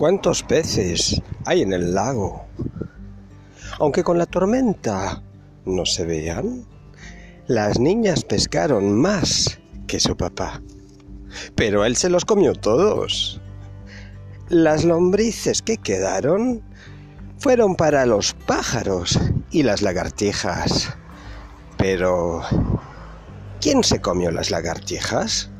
cuántos peces hay en el lago. Aunque con la tormenta no se vean, las niñas pescaron más que su papá. Pero él se los comió todos. Las lombrices que quedaron fueron para los pájaros y las lagartijas. Pero, ¿quién se comió las lagartijas?